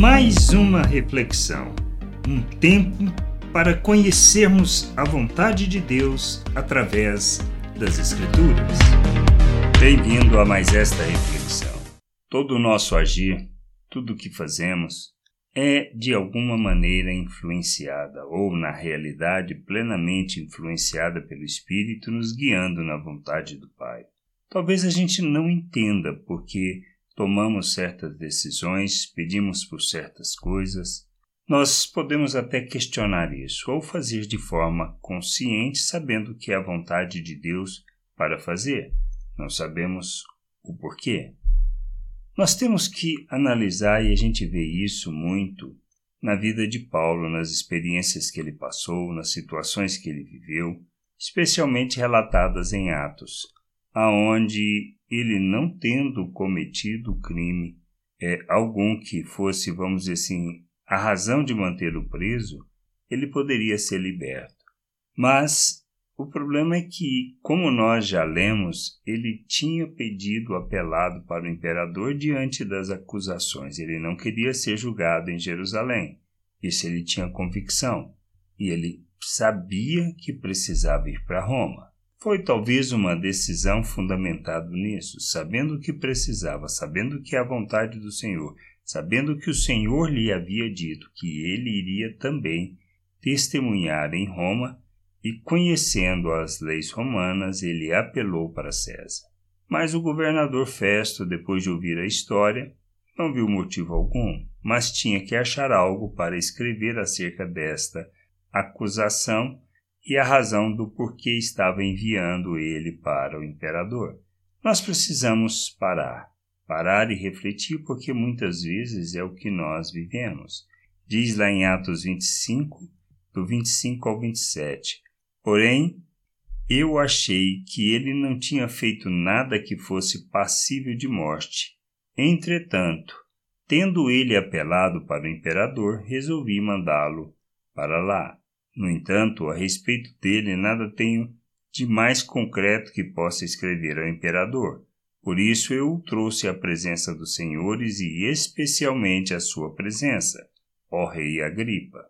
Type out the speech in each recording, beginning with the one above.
mais uma reflexão, um tempo para conhecermos a vontade de Deus através das Escrituras. Bem-vindo a mais esta reflexão. Todo o nosso agir, tudo o que fazemos, é de alguma maneira influenciada, ou na realidade plenamente influenciada pelo Espírito nos guiando na vontade do Pai. Talvez a gente não entenda porque tomamos certas decisões, pedimos por certas coisas. Nós podemos até questionar isso ou fazer de forma consciente, sabendo que é a vontade de Deus para fazer. Não sabemos o porquê. Nós temos que analisar, e a gente vê isso muito na vida de Paulo, nas experiências que ele passou, nas situações que ele viveu, especialmente relatadas em Atos, aonde ele não tendo cometido crime é, algum que fosse, vamos dizer assim, a razão de mantê-lo preso, ele poderia ser liberto. Mas o problema é que, como nós já lemos, ele tinha pedido apelado para o imperador diante das acusações. Ele não queria ser julgado em Jerusalém. Isso ele tinha convicção. E ele sabia que precisava ir para Roma. Foi talvez uma decisão fundamentada nisso, sabendo que precisava, sabendo que é a vontade do Senhor, sabendo que o Senhor lhe havia dito que ele iria também testemunhar em Roma e conhecendo as leis romanas, ele apelou para César. Mas o governador Festo, depois de ouvir a história, não viu motivo algum, mas tinha que achar algo para escrever acerca desta acusação e a razão do porquê estava enviando ele para o imperador. Nós precisamos parar, parar e refletir, porque muitas vezes é o que nós vivemos. Diz lá em Atos 25, do 25 ao 27. Porém, eu achei que ele não tinha feito nada que fosse passível de morte. Entretanto, tendo ele apelado para o imperador, resolvi mandá-lo para lá. No entanto, a respeito dele nada tenho de mais concreto que possa escrever ao imperador. Por isso eu o trouxe à presença dos senhores e especialmente à sua presença, ó rei Agripa,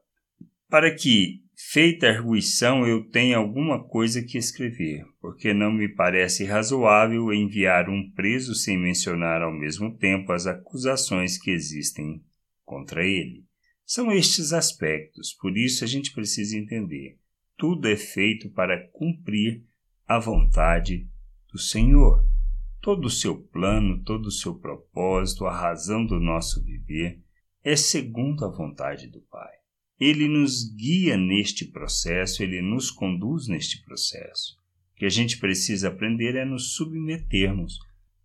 para que Feita a arguição, eu tenho alguma coisa que escrever, porque não me parece razoável enviar um preso sem mencionar ao mesmo tempo as acusações que existem contra ele. São estes aspectos, por isso a gente precisa entender. Tudo é feito para cumprir a vontade do Senhor. Todo o seu plano, todo o seu propósito, a razão do nosso viver é segundo a vontade do Pai. Ele nos guia neste processo, ele nos conduz neste processo. O que a gente precisa aprender é nos submetermos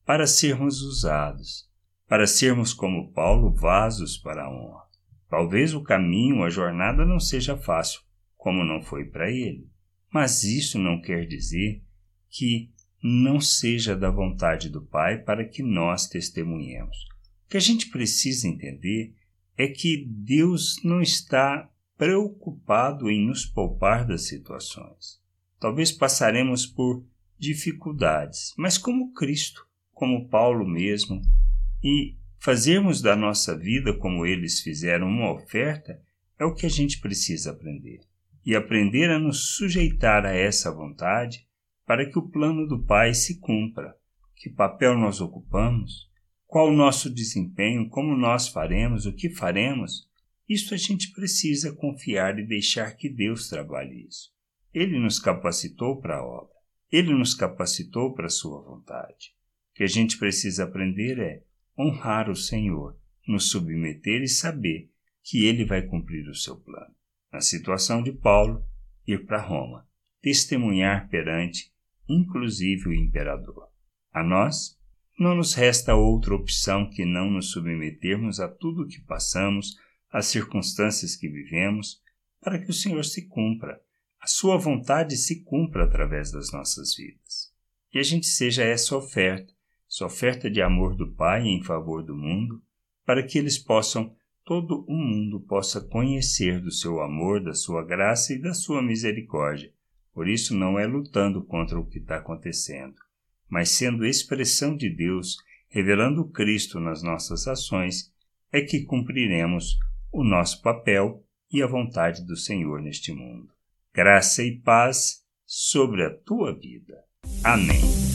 para sermos usados, para sermos como Paulo, vasos para a honra. Talvez o caminho, a jornada não seja fácil, como não foi para ele. Mas isso não quer dizer que não seja da vontade do Pai para que nós testemunhemos. O que a gente precisa entender é que Deus não está preocupado em nos poupar das situações. Talvez passaremos por dificuldades, mas como Cristo, como Paulo mesmo, e fazermos da nossa vida como eles fizeram uma oferta é o que a gente precisa aprender. E aprender a nos sujeitar a essa vontade para que o plano do Pai se cumpra. Que papel nós ocupamos? Qual o nosso desempenho? Como nós faremos? O que faremos? Isso a gente precisa confiar e deixar que Deus trabalhe isso. Ele nos capacitou para a obra. Ele nos capacitou para a sua vontade. O que a gente precisa aprender é honrar o Senhor, nos submeter e saber que ele vai cumprir o seu plano. Na situação de Paulo, ir para Roma, testemunhar perante, inclusive o imperador. A nós, não nos resta outra opção que não nos submetermos a tudo o que passamos, as circunstâncias que vivemos, para que o Senhor se cumpra, a Sua vontade se cumpra através das nossas vidas. Que a gente seja essa oferta, essa oferta de amor do Pai em favor do mundo, para que eles possam, todo o mundo possa conhecer do seu amor, da sua graça e da sua misericórdia. Por isso, não é lutando contra o que está acontecendo, mas sendo expressão de Deus, revelando Cristo nas nossas ações é que cumpriremos o nosso papel e a vontade do Senhor neste mundo. Graça e paz sobre a tua vida. Amém.